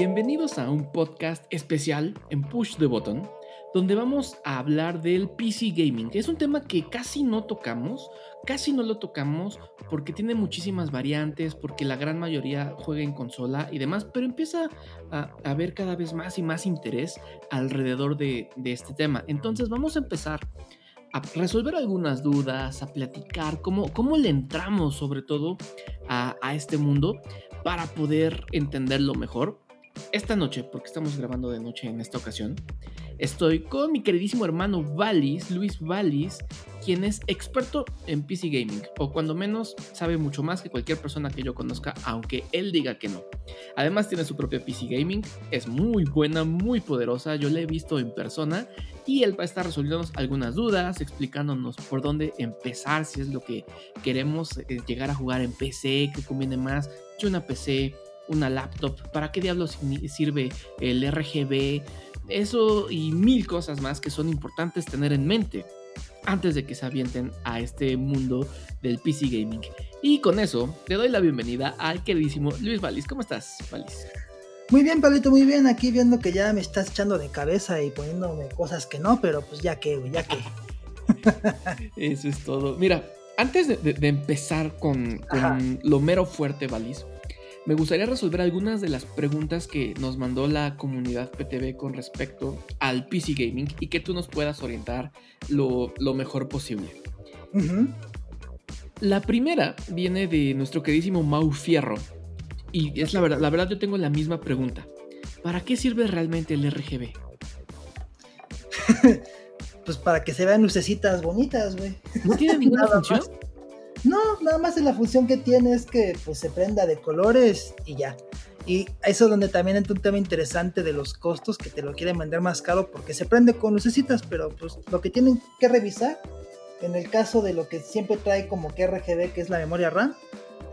Bienvenidos a un podcast especial en Push the Button, donde vamos a hablar del PC Gaming. Es un tema que casi no tocamos, casi no lo tocamos porque tiene muchísimas variantes, porque la gran mayoría juega en consola y demás, pero empieza a haber cada vez más y más interés alrededor de, este tema. Entonces vamos a empezar a resolver algunas dudas, a platicar cómo, cómo le entramos sobre todo a, a este mundo para poder entenderlo mejor. Esta noche, porque estamos grabando de noche en esta ocasión, estoy con mi queridísimo hermano Valis, Luis Valis, quien es experto en PC Gaming, o cuando menos sabe mucho más que cualquier persona que yo conozca, aunque él diga que no. Además tiene su propia PC Gaming, es muy buena, muy poderosa, yo la he visto en persona y él va a estar resolviéndonos algunas dudas, explicándonos por dónde empezar, si es lo que queremos eh, llegar a jugar en PC, que conviene más que una PC una laptop, para qué diablos sirve el RGB, eso y mil cosas más que son importantes tener en mente antes de que se avienten a este mundo del PC gaming. Y con eso, te doy la bienvenida al queridísimo Luis Valis. ¿Cómo estás, Valis? Muy bien, Pablito, muy bien. Aquí viendo que ya me estás echando de cabeza y poniéndome cosas que no, pero pues ya que, ya que. Eso es todo. Mira, antes de, empezar con, con lo mero fuerte, Valis, me gustaría resolver algunas de las preguntas que nos mandó la comunidad PTV con respecto al PC Gaming y que tú nos puedas orientar lo, mejor posible. La primera viene de nuestro queridísimo Mau Fierro. Y es la verdad, la verdad yo tengo la misma pregunta. ¿Para qué sirve realmente el RGB? pues para que se vean lucecitas bonitas, güey. ¿No tiene ninguna función? No, nada más la función que tiene es que pues se prenda de colores y ya. Y eso es donde también entra un tema interesante de los costos, que te lo quieren vender más caro porque se prende con lucecitas, pero pues lo que tienen que revisar, en el caso de lo que siempre trae como que RGB, que es la memoria RAM,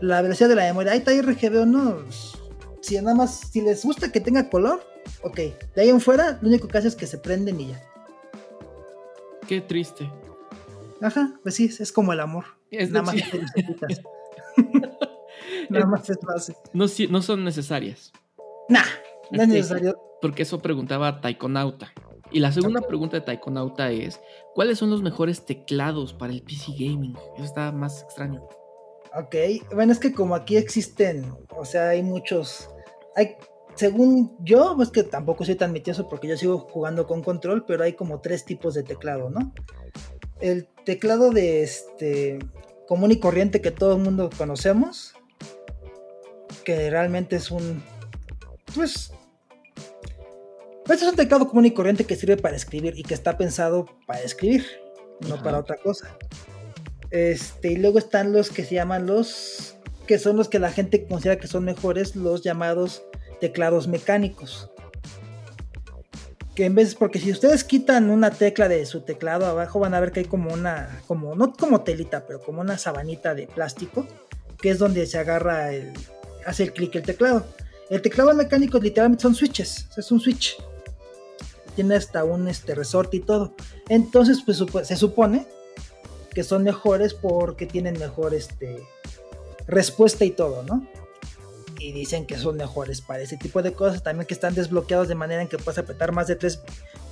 la velocidad de la memoria, ahí está RGB o no, si nada más, si les gusta que tenga color, ok, de ahí en fuera, lo único que hace es que se prenden y ya. Qué triste. Ajá, pues sí, es como el amor. Es Nada más Nada más es base. No, no son necesarias. Nah, no es necesario. Porque eso preguntaba Taikonauta. Y la segunda pregunta de Taikonauta es: ¿Cuáles son los mejores teclados para el PC Gaming? Eso está más extraño. Ok, bueno, es que como aquí existen, o sea, hay muchos. Hay, según yo, es que tampoco soy tan mitioso porque yo sigo jugando con control, pero hay como tres tipos de teclado, ¿no? El teclado de este común y corriente que todo el mundo conocemos, que realmente es un, pues, pues, es un teclado común y corriente que sirve para escribir y que está pensado para escribir, no para otra cosa. Este, y luego están los que se llaman los, que son los que la gente considera que son mejores, los llamados teclados mecánicos que en vez, porque si ustedes quitan una tecla de su teclado abajo van a ver que hay como una, como, no como telita, pero como una sabanita de plástico, que es donde se agarra el, hace el clic el teclado. El teclado mecánico literalmente son switches, es un switch. Tiene hasta un este, resorte y todo. Entonces, pues se supone que son mejores porque tienen mejor este, respuesta y todo, ¿no? Y dicen que son mejores para ese tipo de cosas. También que están desbloqueados de manera en que puedas apretar más de tres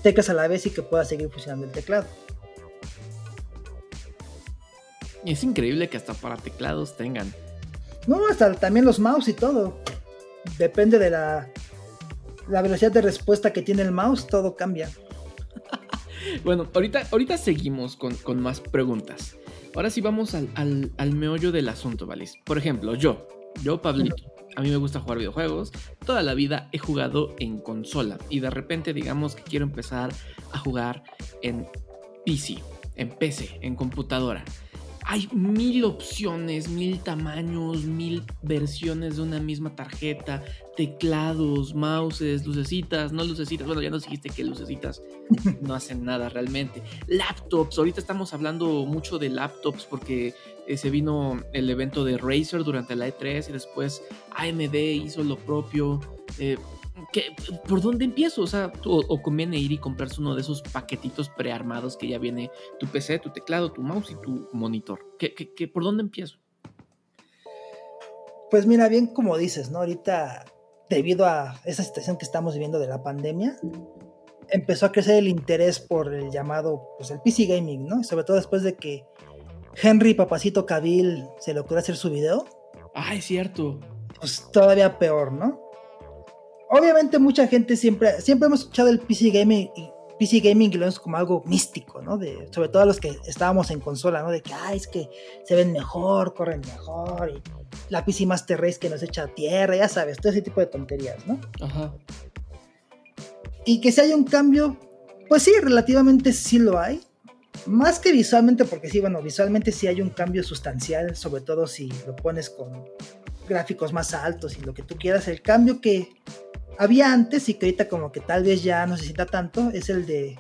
teclas a la vez y que pueda seguir funcionando el teclado. Es increíble que hasta para teclados tengan. No, hasta también los mouse y todo. Depende de la, la velocidad de respuesta que tiene el mouse, todo cambia. bueno, ahorita, ahorita seguimos con, más preguntas. Ahora sí vamos al, al, al meollo del asunto, ¿vale? Por ejemplo, yo, yo, Pablito, a mí me gusta jugar videojuegos. Toda la vida he jugado en consola y de repente digamos que quiero empezar a jugar en PC, en PC, en computadora. Hay mil opciones, mil tamaños, mil versiones de una misma tarjeta, teclados, mouses, lucecitas, no lucecitas. Bueno, ya nos dijiste que lucecitas no hacen nada realmente. Laptops, ahorita estamos hablando mucho de laptops porque eh, se vino el evento de Razer durante la E3 y después AMD hizo lo propio. Eh, ¿Por dónde empiezo? O sea, o, conviene ir y comprarse uno de esos paquetitos prearmados que ya viene tu PC, tu teclado, tu mouse y tu monitor. ¿Qué, por dónde empiezo? Pues mira, bien como dices, ¿no? Ahorita debido a esa situación que estamos viviendo de la pandemia, empezó a crecer el interés por el llamado, pues el PC Gaming, ¿no? Sobre todo después de que Henry Papacito Cavill se le ocurrió hacer su video. Ah, es cierto. Pues todavía peor, ¿no? Obviamente mucha gente siempre, siempre hemos escuchado el PC Gaming y PC Gaming y lo vemos como algo místico, ¿no? De, sobre todo los que estábamos en consola, ¿no? De que, ay, es que se ven mejor, corren mejor, y la PC Master Race que nos echa a tierra, ya sabes, todo ese tipo de tonterías, ¿no? Ajá. Y que si hay un cambio, pues sí, relativamente sí lo hay. Más que visualmente, porque sí, bueno, visualmente sí hay un cambio sustancial, sobre todo si lo pones con gráficos más altos y lo que tú quieras. El cambio que había antes y que ahorita como que tal vez ya no se sienta tanto es el de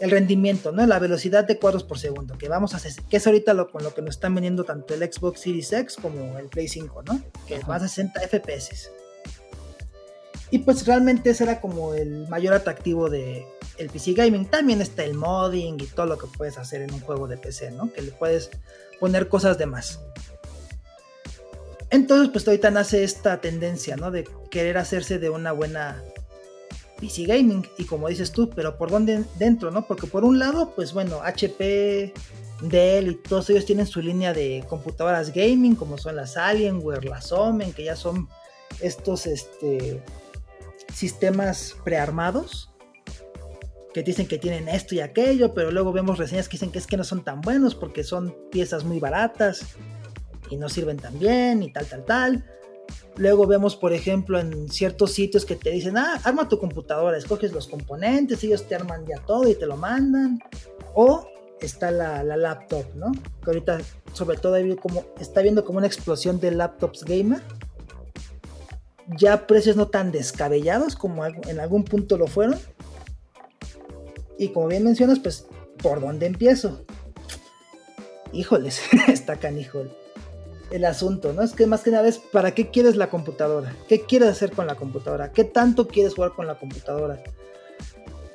el rendimiento, ¿no? La velocidad de cuadros por segundo, que vamos a que es ahorita lo, con lo que nos están vendiendo tanto el Xbox Series X como el Play 5, ¿no? Que va a 60 FPS. Y pues realmente ese era como el mayor atractivo de el PC Gaming. También está el modding y todo lo que puedes hacer en un juego de PC, ¿no? Que le puedes poner cosas de más. Entonces, pues ahorita nace esta tendencia, ¿no? De querer hacerse de una buena PC Gaming. Y como dices tú, pero ¿por dónde dentro, no? Porque por un lado, pues bueno, HP, Dell y todos ellos tienen su línea de computadoras gaming, como son las Alienware, las Omen, que ya son estos, este sistemas prearmados que dicen que tienen esto y aquello, pero luego vemos reseñas que dicen que es que no son tan buenos porque son piezas muy baratas y no sirven tan bien y tal, tal, tal. Luego vemos, por ejemplo, en ciertos sitios que te dicen, ah, arma tu computadora, escoges los componentes, ellos te arman ya todo y te lo mandan. O está la, la laptop, ¿no? Que ahorita, sobre todo, está viendo como una explosión de laptops gamer ya precios no tan descabellados como en algún punto lo fueron. Y como bien mencionas, pues, ¿por dónde empiezo? Híjoles, está canijo el asunto, ¿no? Es que más que nada es, ¿para qué quieres la computadora? ¿Qué quieres hacer con la computadora? ¿Qué tanto quieres jugar con la computadora?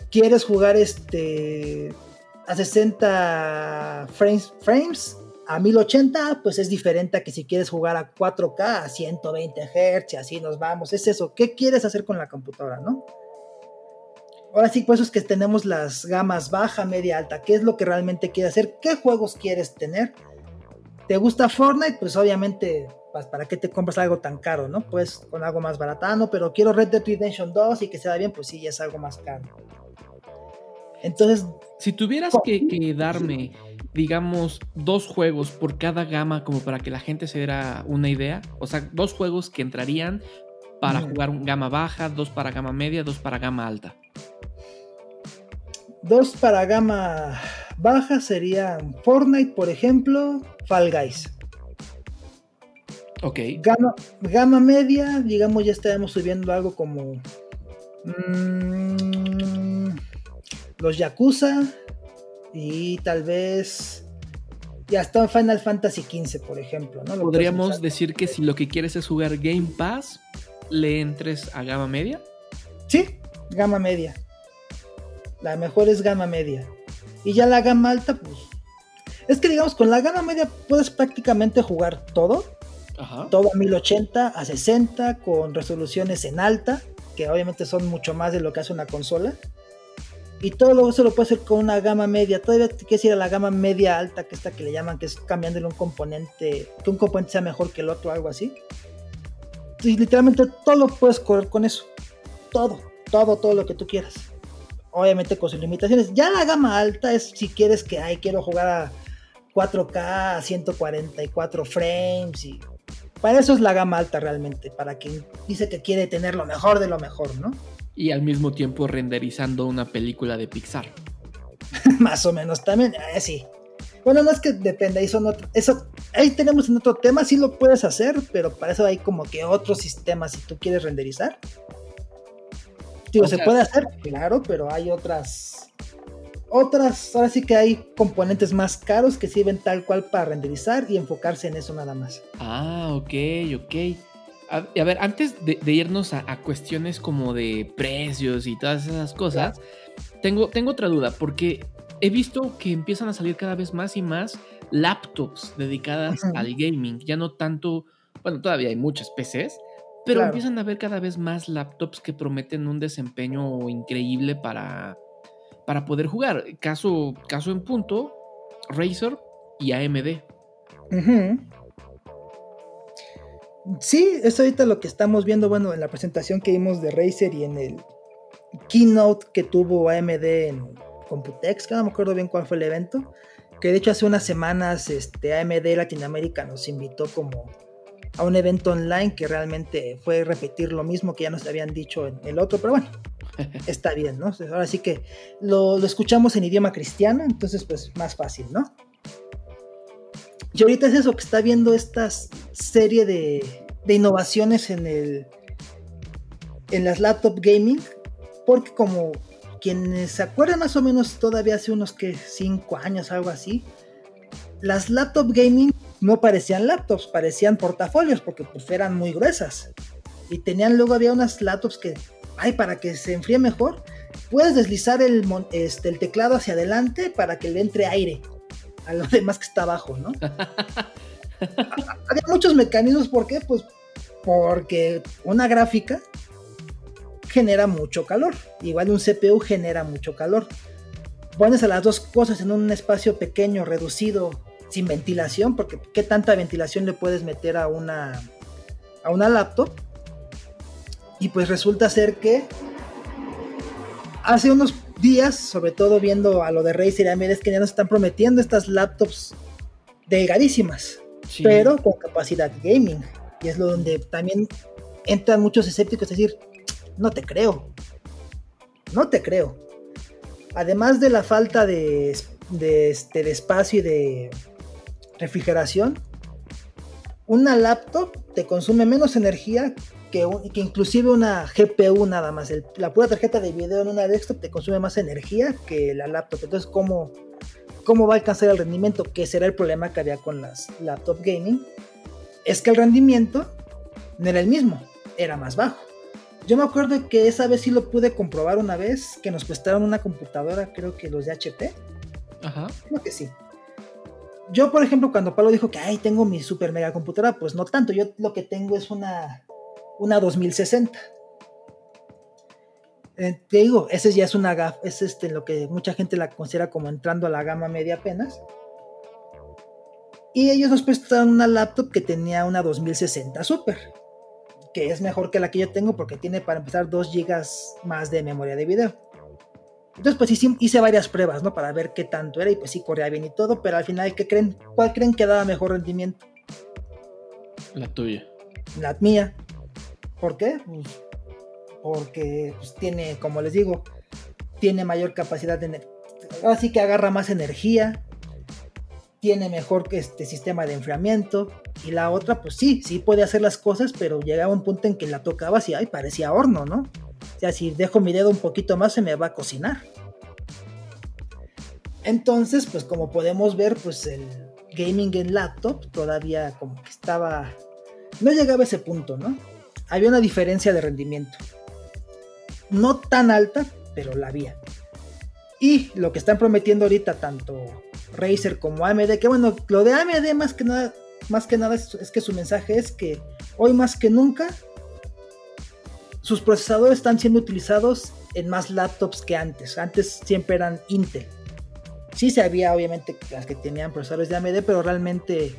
¿Quieres jugar este a 60 frames, frames a 1080, pues es diferente a que si quieres jugar a 4K, a 120 Hz, así nos vamos. Es eso. ¿Qué quieres hacer con la computadora, no? Ahora sí, pues es que tenemos las gamas baja, media, alta. ¿Qué es lo que realmente quieres hacer? ¿Qué juegos quieres tener? ¿Te gusta Fortnite? Pues obviamente, pues, ¿para qué te compras algo tan caro, no? Pues con algo más baratano, pero quiero Red Dead Redemption 2 y que sea bien, pues sí, ya es algo más caro. Entonces... Si tuvieras que, que darme digamos, dos juegos por cada gama como para que la gente se diera una idea. O sea, dos juegos que entrarían para jugar un gama baja, dos para gama media, dos para gama alta. Dos para gama baja serían Fortnite, por ejemplo, Fall Guys. Ok. Gama, gama media, digamos, ya estaremos subiendo algo como mm, los Yakuza, y tal vez ya está Final Fantasy XV, por ejemplo. ¿no? Podríamos decir que si lo que quieres es jugar Game Pass, le entres a gama media. Sí, gama media. La mejor es gama media. Y ya la gama alta, pues. Es que digamos, con la gama media puedes prácticamente jugar todo. Todo a 1080, a 60, con resoluciones en alta, que obviamente son mucho más de lo que hace una consola. Y todo eso lo puede hacer con una gama media. Todavía quieres ir a la gama media alta, que esta que le llaman, que es cambiándole un componente, que un componente sea mejor que el otro, algo así. Literalmente todo lo puedes correr con eso. Todo, todo, todo lo que tú quieras. Obviamente con sus limitaciones. Ya la gama alta es si quieres que, ay, quiero jugar a 4K, a 144 frames y para eso es la gama alta realmente, para quien dice que quiere tener lo mejor de lo mejor, ¿no? y al mismo tiempo renderizando una película de Pixar. Más o menos también, eh, sí. Bueno, no es que depende, ahí son eso, ahí tenemos en otro tema, sí lo puedes hacer, pero para eso hay como que otro sistema si tú quieres renderizar. Digo, se puede hacer, claro, pero hay otras, otras, ahora sí que hay componentes más caros que sirven tal cual para renderizar y enfocarse en eso nada más. Ah, ok, ok. A, ver, antes de, irnos a, cuestiones como de precios y todas esas cosas, tengo, tengo otra duda, porque he visto que empiezan a salir cada vez más y más laptops dedicadas al gaming, ya no tanto, bueno, todavía hay muchas PCs, Pero empiezan a haber cada vez más laptops que prometen un desempeño increíble para, para poder jugar. Caso, caso en punto, Razer y AMD. Sí, es ahorita lo que estamos viendo, bueno, en la presentación que vimos de Razer y en el keynote que tuvo AMD en Computex, que no me acuerdo bien cuál fue el evento, que de hecho hace unas semanas este, AMD Latinoamérica nos invitó como a un evento online que realmente fue repetir lo mismo que ya nos habían dicho en el otro, pero bueno, está bien, ¿no? Ahora sí que lo, escuchamos en idioma cristiano, entonces pues más fácil, ¿no? Y ahorita es eso, que está viendo esta serie de, de innovaciones en el en las laptop gaming, porque como quienes se acuerdan más o menos todavía hace unos que 5 años, algo así, las laptop gaming no parecían laptops, parecían portafolios porque pues eran muy gruesas. Y tenían luego había unas laptops que, ay, para que se enfríe mejor, puedes deslizar el, este, el teclado hacia adelante para que le entre aire a lo demás que está abajo, ¿no? había muchos mecanismos, ¿por qué? Pues porque una gráfica genera mucho calor. Igual un CPU genera mucho calor. Pones a las dos cosas en un espacio pequeño, reducido, sin ventilación, porque ¿qué tanta ventilación le puedes meter a una, a una laptop? Y pues resulta ser que hace unos días, sobre todo viendo a lo de Razer y AMD, que ya nos están prometiendo estas laptops delgadísimas, pero con capacidad gaming. Y es lo donde también entran muchos escépticos, es decir, no te creo. No te creo. Además de la falta de, este, de espacio y de refrigeración, una laptop te consume menos energía que, que inclusive una GPU nada más. la pura tarjeta de video en una desktop te consume más energía que la laptop. Entonces, ¿cómo, ¿cómo va a alcanzar el rendimiento? Que será el problema que había con las laptop gaming. Es que el rendimiento no era el mismo, era más bajo. Yo me acuerdo que esa vez sí lo pude comprobar una vez, que nos prestaron una computadora, creo que los de HP. Ajá. Creo que sí. Yo, por ejemplo, cuando Pablo dijo que, ay, tengo mi super mega computadora, pues no tanto. Yo lo que tengo es una, una 2060. Eh, te digo, ese ya es una gaf, es este, lo que mucha gente la considera como entrando a la gama media apenas. Y ellos nos prestaron una laptop que tenía una 2060 Super que es mejor que la que yo tengo porque tiene para empezar 2 GB más de memoria de video. Entonces, pues hice, varias pruebas, ¿no? Para ver qué tanto era y pues sí corría bien y todo, pero al final, ¿qué creen? ¿Cuál creen que daba mejor rendimiento? La tuya. La mía. ¿Por qué? Pues, porque pues, tiene, como les digo, tiene mayor capacidad de... Así que agarra más energía, tiene mejor este sistema de enfriamiento. Y la otra, pues sí, sí puede hacer las cosas, pero llegaba un punto en que la tocaba y ay, parecía horno, ¿no? O sea, si dejo mi dedo un poquito más, se me va a cocinar. Entonces, pues como podemos ver, pues el gaming en laptop todavía como que estaba... No llegaba a ese punto, ¿no? Había una diferencia de rendimiento. No tan alta, pero la había. Y lo que están prometiendo ahorita tanto Razer como AMD, que bueno, lo de AMD más que nada, más que nada es, que su mensaje es que hoy más que nunca sus procesadores están siendo utilizados en más laptops que antes. Antes siempre eran Intel. Sí se había obviamente las que tenían procesadores de AMD, pero realmente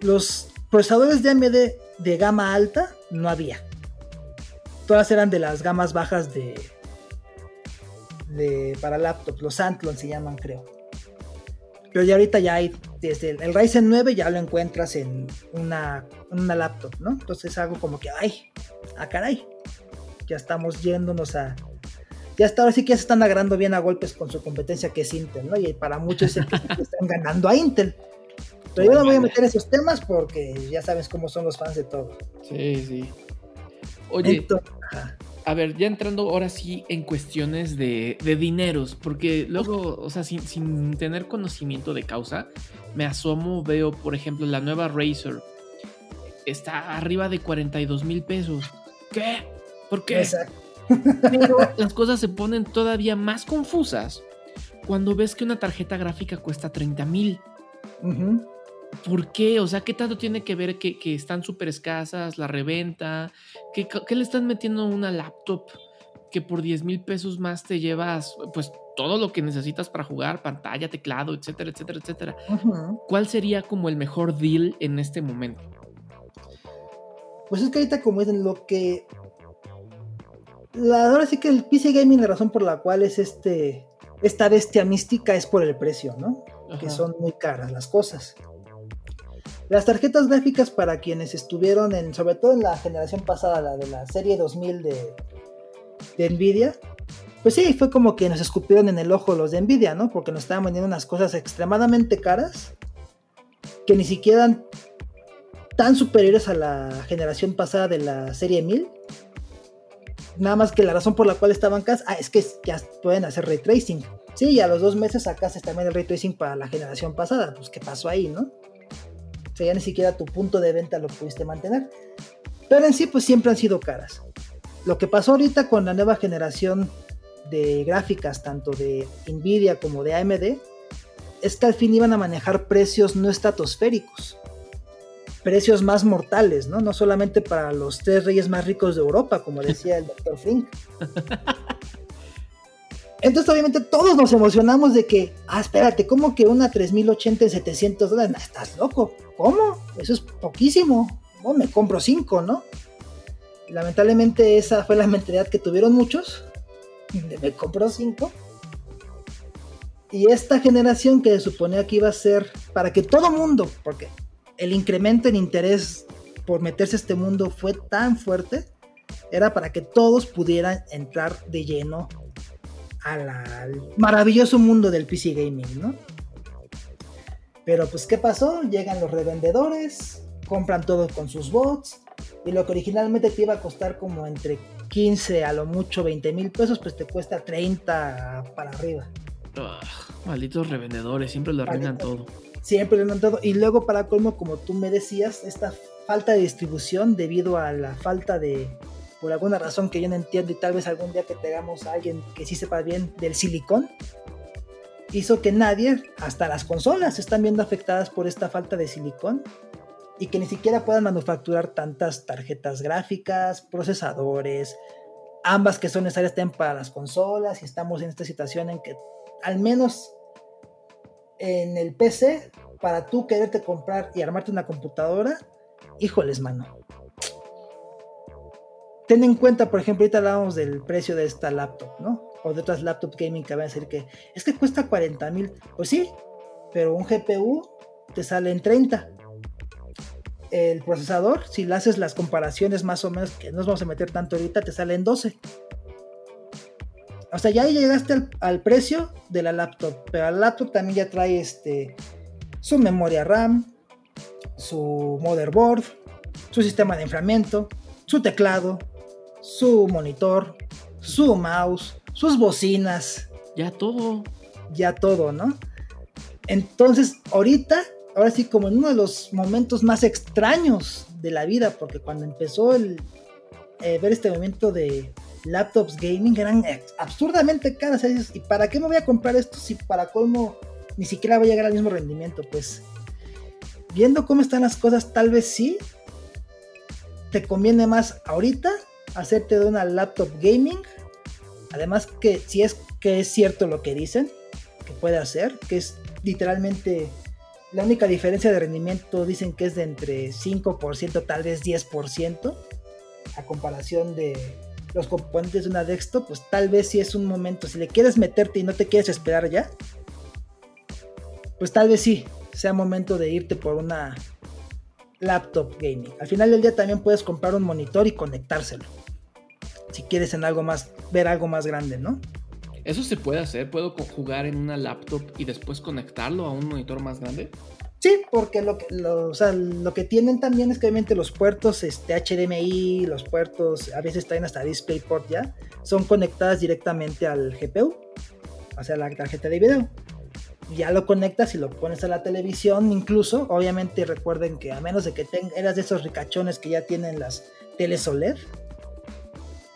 los procesadores de AMD de gama alta no había. Todas eran de las gamas bajas de, para laptops, los Antlon se llaman, creo. Pero ya ahorita ya hay, desde el, Ryzen 9 ya lo encuentras en una, una laptop, ¿no? Entonces es algo como que, ay, a caray, ya estamos yéndonos a, ya hasta ahora sí que ya se están agarrando bien a golpes con su competencia que es Intel, ¿no? Y para muchos están ganando a Intel. Pero yo no voy a meter esos temas porque ya sabes cómo son los fans de todo. Sí, sí. Oye, a ver, ya entrando ahora sí en cuestiones de, dineros, porque luego, o sea, sin, tener conocimiento de causa, me asomo, veo, por ejemplo, la nueva Razer. Está arriba de 42 mil pesos. ¿Qué? ¿Por qué? Exacto. Pero las cosas se ponen todavía más confusas cuando ves que una tarjeta gráfica cuesta 30 mil. ¿Por qué? O sea, ¿qué tanto tiene que ver que, están súper escasas, la reventa? ¿Qué, le están metiendo a una laptop que por 10 mil pesos más te llevas, pues, todo lo que necesitas para jugar, pantalla, teclado, etcétera, etcétera, etcétera? ¿Cuál sería como el mejor deal en este momento? Pues es que ahorita como es lo que... La, ahora sí que el PC Gaming, la razón por la cual es este... Esta bestia mística es por el precio, ¿no? Que son muy caras las cosas. Las tarjetas gráficas para quienes estuvieron en, sobre todo en la generación pasada, la de la serie 2000 de, de Nvidia, pues sí, fue como que nos escupieron en el ojo los de Nvidia, ¿no? Porque nos estaban vendiendo unas cosas extremadamente caras que ni siquiera tan superiores a la generación pasada de la serie 1000. Nada más que la razón por la cual estaban caras, ah, es que ya pueden hacer ray tracing. Sí, y a los dos meses se también el ray tracing para la generación pasada. Pues, ¿qué pasó ahí, no? O sea, ya ni siquiera tu punto de venta lo pudiste mantener. Pero en sí, pues siempre han sido caras. Lo que pasó ahorita con la nueva generación de gráficas, tanto de Nvidia como de AMD, es que al fin iban a manejar precios no estratosféricos. Precios más mortales, ¿no? No solamente para los tres reyes más ricos de Europa, como decía el Dr. Frink. Entonces, obviamente, todos nos emocionamos de que, ah, espérate, ¿cómo que una 3080 en 700 dólares? estás loco. ¿Cómo? Eso es poquísimo. No, me compro 5, ¿no? Lamentablemente, esa fue la mentalidad que tuvieron muchos. Me compro 5. Y esta generación que se suponía que iba a ser para que todo mundo, porque el incremento en interés por meterse a este mundo fue tan fuerte, era para que todos pudieran entrar de lleno al maravilloso mundo del PC gaming, ¿no? Pero pues, ¿qué pasó? Llegan los revendedores, compran todo con sus bots, y lo que originalmente te iba a costar como entre 15 a lo mucho 20 mil pesos, pues te cuesta 30 para arriba. malditos revendedores, siempre lo arruinan todo. Siempre lo arruinan todo. Y luego, para colmo, como tú me decías, esta falta de distribución debido a la falta de, por alguna razón que yo no entiendo y tal vez algún día que tengamos a alguien que sí sepa bien del silicón, hizo que nadie, hasta las consolas, están viendo afectadas por esta falta de silicón y que ni siquiera puedan manufacturar tantas tarjetas gráficas, procesadores, ambas que son necesarias para las consolas y estamos en esta situación en que al menos en el PC, para tú quererte comprar y armarte una computadora, híjoles, mano ten en cuenta, por ejemplo, ahorita hablábamos del precio de esta laptop, ¿no? O de otras laptop gaming que van a decir que es que cuesta 40 mil. Pues sí, pero un GPU te sale en 30. El procesador, si le haces las comparaciones más o menos, que no nos vamos a meter tanto ahorita, te sale en 12. O sea, ya llegaste al, precio de la laptop, pero la laptop también ya trae este, su memoria RAM, su motherboard, su sistema de enfriamiento, su teclado, su monitor, su mouse, sus bocinas. Ya todo. Ya todo, ¿no? Entonces, ahorita, ahora sí, como en uno de los momentos más extraños de la vida, porque cuando empezó el eh, ver este momento de laptops gaming eran absurdamente caras. ¿Y para qué me voy a comprar esto si para colmo ni siquiera va a llegar al mismo rendimiento? Pues viendo cómo están las cosas, tal vez sí. Te conviene más ahorita hacerte de una laptop gaming. Además que si es que es cierto lo que dicen, que puede hacer, que es literalmente la única diferencia de rendimiento dicen que es de entre 5%, tal vez 10%, a comparación de los componentes de una desktop, pues tal vez si es un momento, si le quieres meterte y no te quieres esperar ya, pues tal vez sí, sea momento de irte por una laptop gaming. Al final del día también puedes comprar un monitor y conectárselo si quieres en algo más, ver algo más grande, ¿no? ¿Eso se puede hacer? ¿Puedo jugar en una laptop y después conectarlo a un monitor más grande? Sí, porque lo que, lo, lo que tienen también es que obviamente los puertos este, HDMI, los puertos, a veces traen hasta DisplayPort ya, son conectadas directamente al GPU, o sea, la tarjeta de video. Ya lo conectas y lo pones a la televisión, incluso, obviamente recuerden que a menos de que tengas, eras de esos ricachones que ya tienen las teles OLED,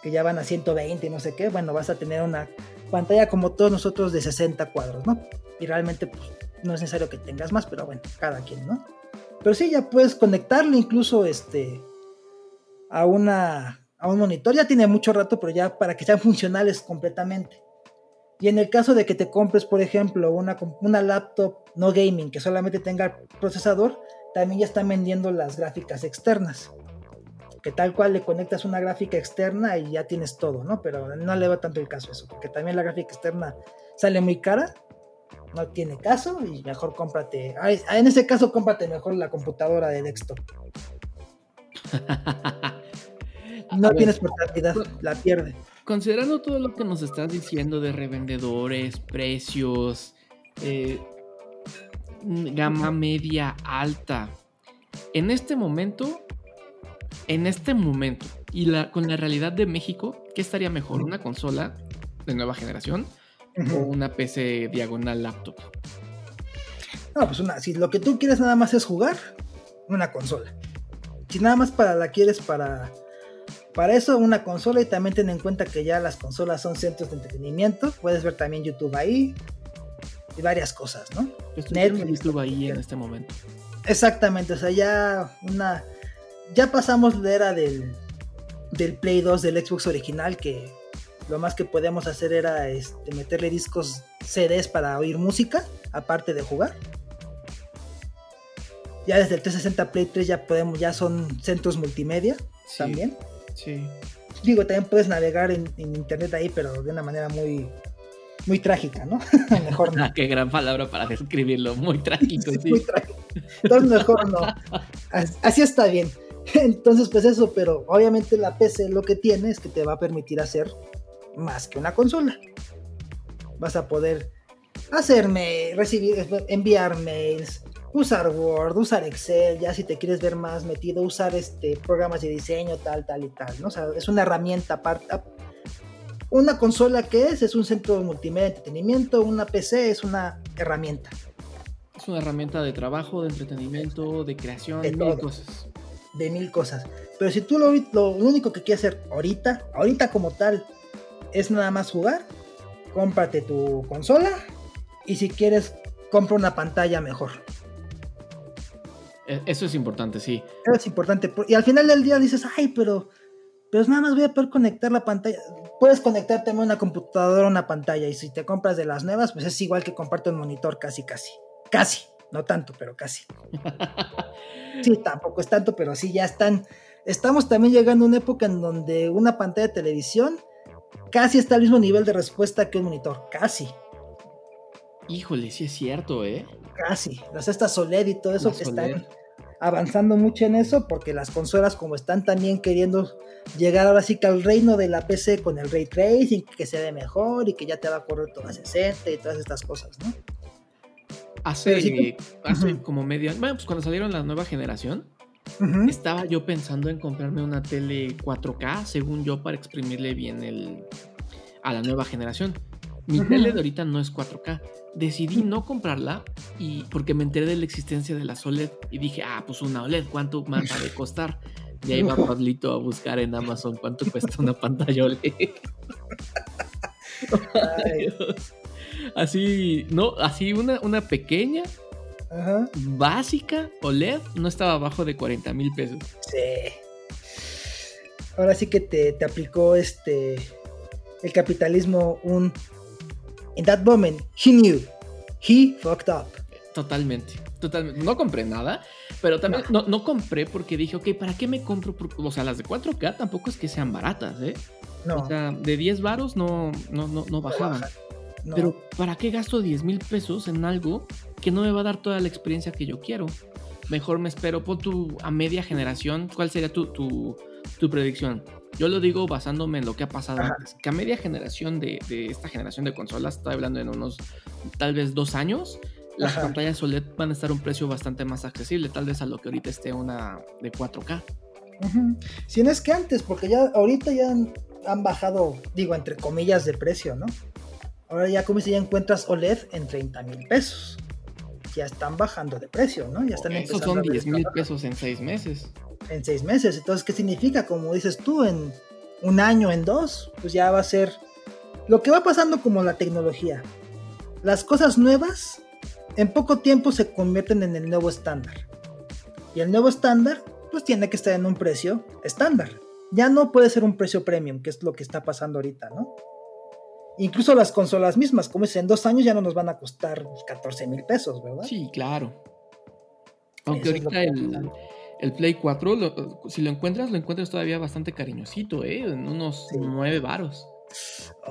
que ya van a 120 y no sé qué, bueno, vas a tener una pantalla como todos nosotros de 60 cuadros, ¿no? Y realmente pues, no es necesario que tengas más, pero bueno, cada quien, ¿no? Pero sí, ya puedes conectarle incluso este, a, una, a un monitor. Ya tiene mucho rato, pero ya para que sean funcionales completamente. Y en el caso de que te compres, por ejemplo, una, una laptop no gaming que solamente tenga procesador, también ya están vendiendo las gráficas externas. Que tal cual le conectas una gráfica externa y ya tienes todo, ¿no? Pero no le va tanto el caso eso, porque también la gráfica externa sale muy cara, no tiene caso y mejor cómprate. En ese caso, cómprate mejor la computadora de desktop. no tienes portabilidad, la pierde. Considerando todo lo que nos estás diciendo de revendedores, precios, eh, gama media alta, en este momento, en este momento, y la, con la realidad de México, ¿qué estaría mejor? ¿Una consola de nueva generación o una PC diagonal laptop? No, pues una, si lo que tú quieres nada más es jugar, una consola. Si nada más para la quieres para para eso una consola y también ten en cuenta que ya las consolas son centros de entretenimiento. Puedes ver también YouTube ahí y varias cosas, ¿no? Netflix, YouTube ahí en este momento. Exactamente, o sea, ya una ya pasamos la era del, del Play 2 del Xbox original que lo más que podíamos hacer era este, meterle discos CDs para oír música, aparte de jugar. Ya desde el 360 Play 3 ya podemos, ya son centros multimedia también. Sí. Digo, también puedes navegar en, internet ahí, pero de una manera muy, muy trágica, ¿no? mejor no. Qué gran palabra para describirlo, muy trágico, sí. Muy trágico. Entonces mejor no. Así está bien. Entonces, pues eso, pero obviamente la PC lo que tiene es que te va a permitir hacer más que una consola. Vas a poder hacerme, recibir, enviar mails, usar Word, usar Excel, ya si te quieres ver más metido, usar este programas de diseño, tal, tal y tal, ¿no? O sea, es una herramienta aparte. Una consola que es, es un centro de multimedia de entretenimiento, una PC es una herramienta. Es una herramienta de trabajo, de entretenimiento, de creación, de mil cosas. De mil cosas. Pero si tú lo, lo único que quieres hacer ahorita, ahorita como tal, es nada más jugar, cómprate tu consola y si quieres, compra una pantalla mejor. E, eso es importante, sí. Eso es importante. Y al final del día dices, ay, pero, pero nada más voy a poder conectar la pantalla. Puedes conectarte a una computadora a una pantalla y si te compras de las nuevas, pues es igual que comprarte un monitor casi, casi. Casi. No tanto, pero casi. sí, tampoco es tanto, pero sí, ya están. Estamos también llegando a una época en donde una pantalla de televisión casi está al mismo nivel de respuesta que un monitor. Casi. Híjole, sí es cierto, ¿eh? Casi. Las estas OLED y todo eso están avanzando mucho en eso porque las consolas como están también queriendo llegar ahora sí que al reino de la PC con el ray tracing, que se ve mejor y que ya te va a correr toda 60 y todas estas cosas, ¿no? Hace, como medio bueno, pues cuando salieron la nueva generación, estaba yo pensando en comprarme una tele 4K, según yo, para exprimirle bien el, a la nueva generación. Mi tele de ahorita no es 4K. Decidí no comprarla y porque me enteré de la existencia de las OLED y dije, ah, pues una OLED, ¿cuánto más va a costar? Y ahí va Pablito a buscar en Amazon cuánto cuesta una pantalla OLED. así, no, así una, una pequeña, básica OLED, no estaba abajo de 40 mil pesos. Sí. Ahora sí que te, te aplicó este el capitalismo un in that moment, he knew. He fucked up. Totalmente, totalmente. No compré nada, pero también no, compré porque dije, ok, ¿para qué me compro? O sea, las de 4K tampoco es que sean baratas, ¿eh? No. O sea, de 10 varos no, no, no, no bajaban. Pero ¿para qué gasto 10 mil pesos en algo que no me va a dar toda la experiencia que yo quiero? Mejor me espero, por tu a media generación. ¿Cuál sería tu, tu, tu predicción? Yo lo digo basándome en lo que ha pasado antes. Que a media generación de, esta generación de consolas, estoy hablando en unos tal vez dos años, las pantallas OLED van a estar a un precio bastante más accesible, tal vez a lo que ahorita esté una de 4K. Si no es que antes, porque ya ahorita ya han, bajado, digo, entre comillas, de precio, ¿no? Ahora ya como si ya encuentras OLED en 30 mil pesos. Ya están bajando de precio, ¿no? Ya están Esos son 10 mil pesos en seis meses en seis meses. Entonces, ¿qué significa? Como dices tú, en un año, en dos, pues ya va a ser lo que va pasando como la tecnología. Las cosas nuevas en poco tiempo se convierten en el nuevo estándar. Y el nuevo estándar, pues tiene que estar en un precio estándar. Ya no puede ser un precio premium, que es lo que está pasando ahorita, ¿no? Incluso las consolas mismas, como es en dos años ya no nos van a costar 14 mil pesos, ¿verdad? Sí, claro. Aunque ahorita el, Play 4, si lo encuentras, lo encuentras todavía bastante cariñosito, ¿eh? En unos 9 varos.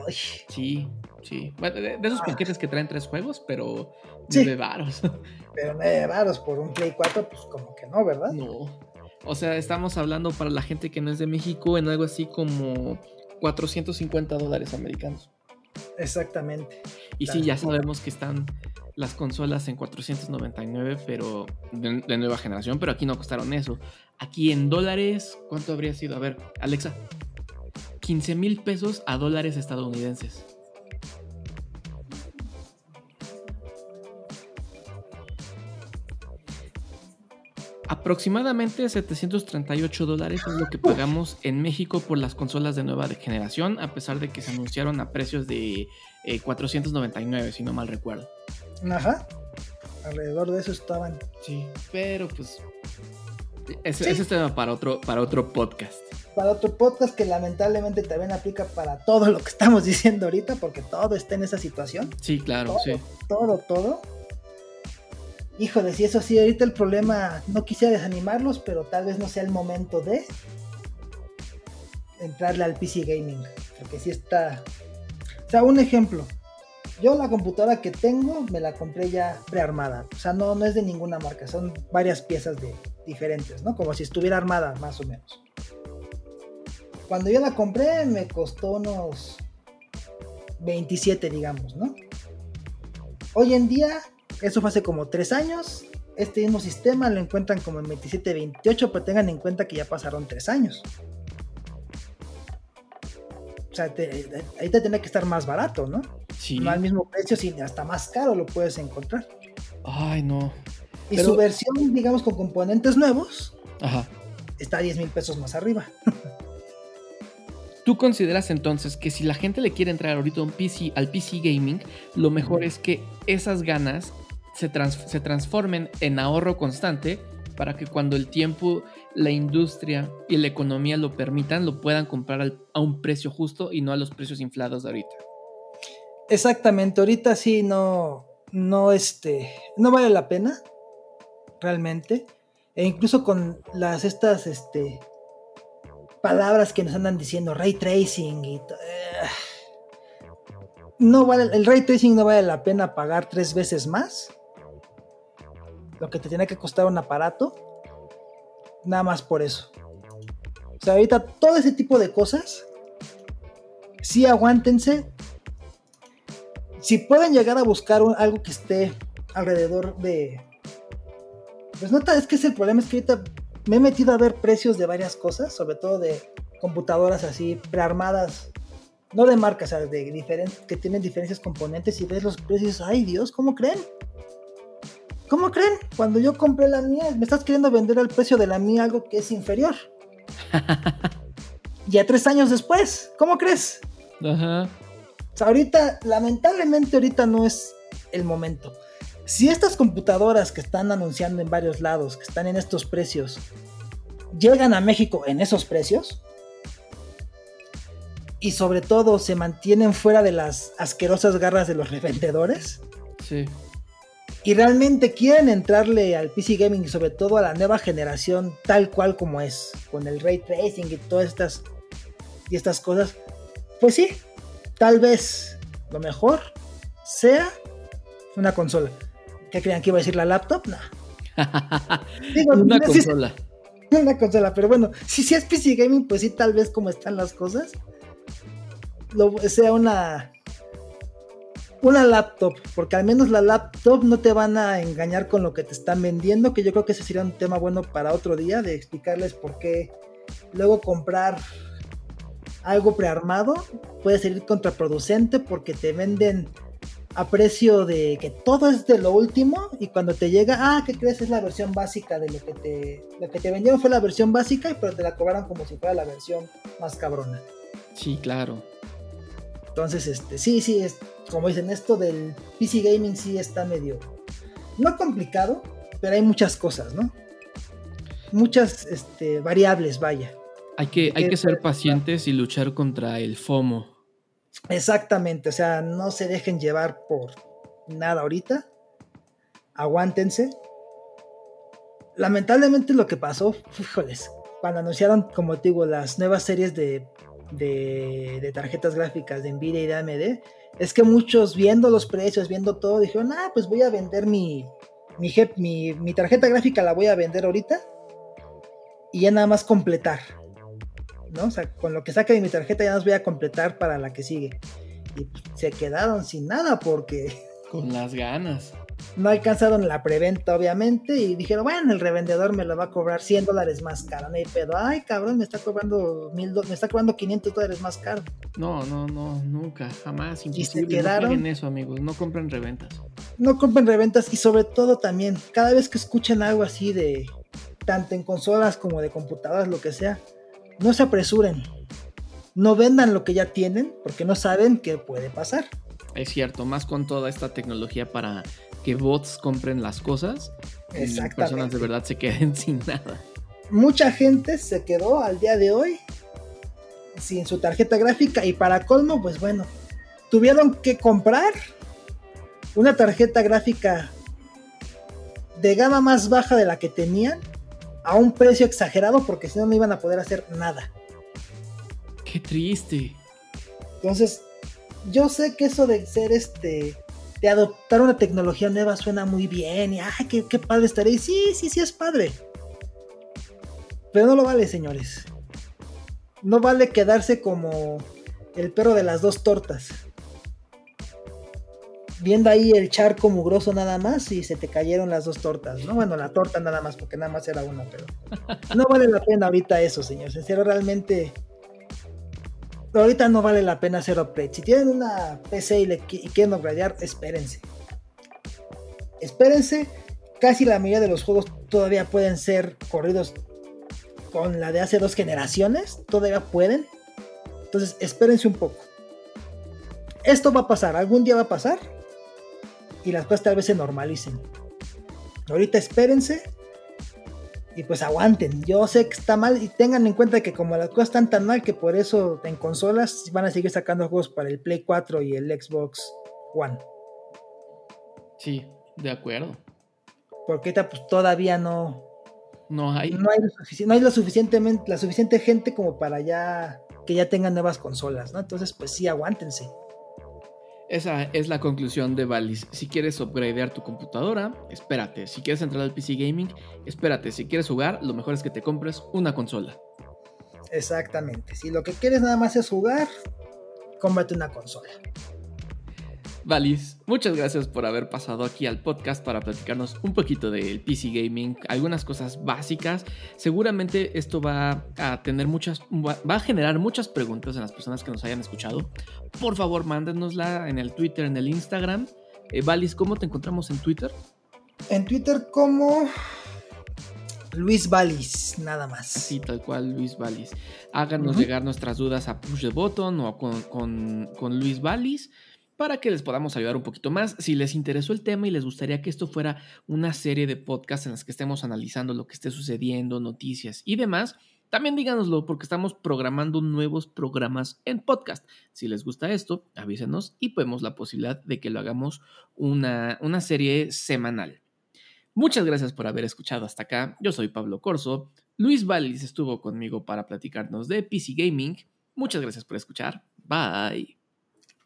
Sí, sí. de, esos ah. paquetes que traen tres juegos, pero 9 varos. Pero 9 varos por un Play 4, pues como que no, ¿verdad? No. O sea, estamos hablando para la gente que no es de México en algo así como 450 dólares americanos. Exactamente. Y sí, ya sabemos que están las consolas en 499, pero de, nueva generación, pero aquí no costaron eso. Aquí en dólares, ¿cuánto habría sido? A ver, Alexa, 15 mil pesos a dólares estadounidenses. Aproximadamente 738 dólares es lo que pagamos en México por las consolas de nueva generación, a pesar de que se anunciaron a precios de 499, eh, si no mal recuerdo. Ajá. Alrededor de eso estaban. Sí, pero pues. Ese, es tema para otro, para otro podcast. Para otro podcast que lamentablemente también aplica para todo lo que estamos diciendo ahorita, porque todo está en esa situación. Sí, claro, sí. Todo, todo híjole, si eso sí, ahorita el problema, no quisiera desanimarlos, pero tal vez no sea el momento de entrarle al PC Gaming, porque si está... O sea, un ejemplo, yo la computadora que tengo me la compré ya prearmada, o sea, no, no es de ninguna marca, son varias piezas de, diferentes, ¿no? Como si estuviera armada, más o menos. Cuando yo la compré me costó unos 27, digamos, ¿no? Hoy en día eso fue hace como tres años. Este mismo sistema lo encuentran como en 27, 28, pero tengan en cuenta que ya pasaron tres años. O sea, ahí te tiene que estar más barato, ¿no? Sí. No al mismo precio, sino hasta más caro lo puedes encontrar. Ay, no. Y su versión, digamos, con componentes nuevos, está a 10 mil pesos más arriba. ¿Tú consideras entonces que si la gente le quiere entrar ahorita un PC, al PC gaming, lo mejor es que esas ganas se, se transformen en ahorro constante para que cuando el tiempo, la industria y la economía lo permitan, lo puedan comprar a un precio justo y no a los precios inflados de ahorita. Exactamente, ahorita sí no, no, este, no vale la pena, realmente. E incluso con las estas, este, palabras que nos andan diciendo ray tracing y eh, no vale, el ray tracing no vale la pena pagar tres veces más lo que te tiene que costar un aparato, nada más por eso. O sea, ahorita todo ese tipo de cosas, sí aguántense. Si pueden llegar a buscar algo que esté alrededor de... Pues no, es que es el problema, es que ahorita me he metido a ver precios de varias cosas, sobre todo de computadoras así prearmadas, no de marcas, de diferentes, que tienen diferentes componentes y ves los precios, ay Dios, ¿cómo creen? ¿Cómo creen? Cuando yo compré la mía, me estás queriendo vender al precio de la mía algo que es inferior. ya tres años después, ¿cómo crees? Ajá. O sea, ahorita, lamentablemente ahorita no es el momento. Si estas computadoras que están anunciando en varios lados, que están en estos precios, llegan a México en esos precios, y sobre todo se mantienen fuera de las asquerosas garras de los revendedores, sí y realmente quieren entrarle al PC gaming y sobre todo a la nueva generación tal cual como es, con el ray tracing y todas estas y estas cosas, pues sí, tal vez lo mejor sea una consola. ¿Qué creían que iba a decir la laptop? No. una consola. una consola, pero bueno, si, si es PC gaming, pues sí, tal vez como están las cosas, lo, sea una una laptop, porque al menos la laptop no te van a engañar con lo que te están vendiendo, que yo creo que ese sería un tema bueno para otro día, de explicarles por qué luego comprar algo prearmado puede ser contraproducente porque te venden a precio de que todo es de lo último y cuando te llega, ah, ¿qué crees? Es la versión básica de lo que te, lo que te vendieron fue la versión básica, pero te la cobraron como si fuera la versión más cabrona. Sí, claro. Entonces, este, sí, sí, es, como dicen, esto del PC gaming sí está medio, no complicado, pero hay muchas cosas, ¿no? muchas este, variables, vaya. Hay que, hay que ser pacientes y luchar contra el FOMO. Exactamente, o sea, no se dejen llevar por nada ahorita. Aguántense. Lamentablemente lo que pasó, híjoles, cuando anunciaron, como te digo, las nuevas series de, de, tarjetas gráficas de Nvidia y de AMD, es que muchos viendo los precios, viendo todo, dijeron, ah, pues voy a vender mi, mi, mi tarjeta gráfica, la voy a vender ahorita y ya nada más completar. ¿no? O sea, con lo que saque de mi tarjeta ya nos voy a completar para la que sigue. Y se quedaron sin nada porque... Con las ganas. No alcanzaron la preventa, obviamente, y dijeron, bueno, el revendedor me lo va a cobrar 100 dólares más caro. No hay pedo. Ay, cabrón, me está cobrando mil me está cobrando 500 dólares más caro. No, no, no, nunca, jamás. Imposible. Y se quedaron. No eso, amigos. No compren reventas. No compren reventas y sobre todo también, cada vez que escuchen algo así de, tanto en consolas como de computadoras, lo que sea, no se apresuren. No vendan lo que ya tienen porque no saben qué puede pasar. Es cierto, más con toda esta tecnología para que bots compren las cosas y personas de verdad se queden sin nada. Mucha gente se quedó al día de hoy sin su tarjeta gráfica y para colmo, pues bueno, tuvieron que comprar una tarjeta gráfica de gama más baja de la que tenían a un precio exagerado porque si no no iban a poder hacer nada. Qué triste. Entonces, yo sé que eso de ser este, de adoptar una tecnología nueva suena muy bien y, ay, qué, qué padre estaré. sí, sí, sí es padre. Pero no lo vale, señores. No vale quedarse como el perro de las dos tortas viendo ahí el charco mugroso nada más y se te cayeron las dos tortas, ¿no? Bueno, la torta nada más, porque nada más era una, pero no vale la pena ahorita eso, señor. Sincero, realmente ahorita no vale la pena hacer upgrade. Si tienen una PC y, le, quieren upgradear, espérense. Espérense. Casi la mayoría de los juegos todavía pueden ser corridos con la de hace dos generaciones. Todavía pueden. Entonces, espérense un poco. Esto va a pasar, algún día va a pasar y las cosas tal vez se normalicen. Ahorita espérense y pues aguanten. Yo sé que está mal y tengan en cuenta que como las cosas están tan mal que por eso en consolas van a seguir sacando juegos para el Play 4 y el Xbox One. Sí, de acuerdo. Porque ahorita pues todavía no no hay no hay, no hay lo suficientemente la suficiente gente como para ya que ya tengan nuevas consolas, ¿no? Entonces pues sí aguántense. Esa es la conclusión de Valis. Si quieres upgradear tu computadora, espérate. Si quieres entrar al PC Gaming, espérate. Si quieres jugar, lo mejor es que te compres una consola. Exactamente. Si lo que quieres nada más es jugar, cómprate una consola. Valis, muchas gracias por haber pasado aquí al podcast para platicarnos un poquito del PC Gaming, algunas cosas básicas. Seguramente esto va a tener muchas, va a generar muchas preguntas en las personas que nos hayan escuchado. Por favor, mándenosla en el Twitter, en el Instagram. Eh, Valis, ¿cómo te encontramos en Twitter? En Twitter como Luis Valis, nada más. Sí, tal cual, Luis Valis. Háganos llegar nuestras dudas a Push the Button o con, con, con Luis Valis para que les podamos ayudar un poquito más. Si les interesó el tema y les gustaría que esto fuera una serie de podcasts en las que estemos analizando lo que esté sucediendo, noticias y demás, también díganoslo porque estamos programando nuevos programas en podcast. Si les gusta esto, avísenos y podemos la posibilidad de que lo hagamos una, una serie semanal. Muchas gracias por haber escuchado hasta acá. Yo soy Pablo Corso. Luis Valis estuvo conmigo para platicarnos de PC Gaming. Muchas gracias por escuchar. Bye.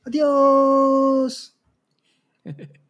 Adiós.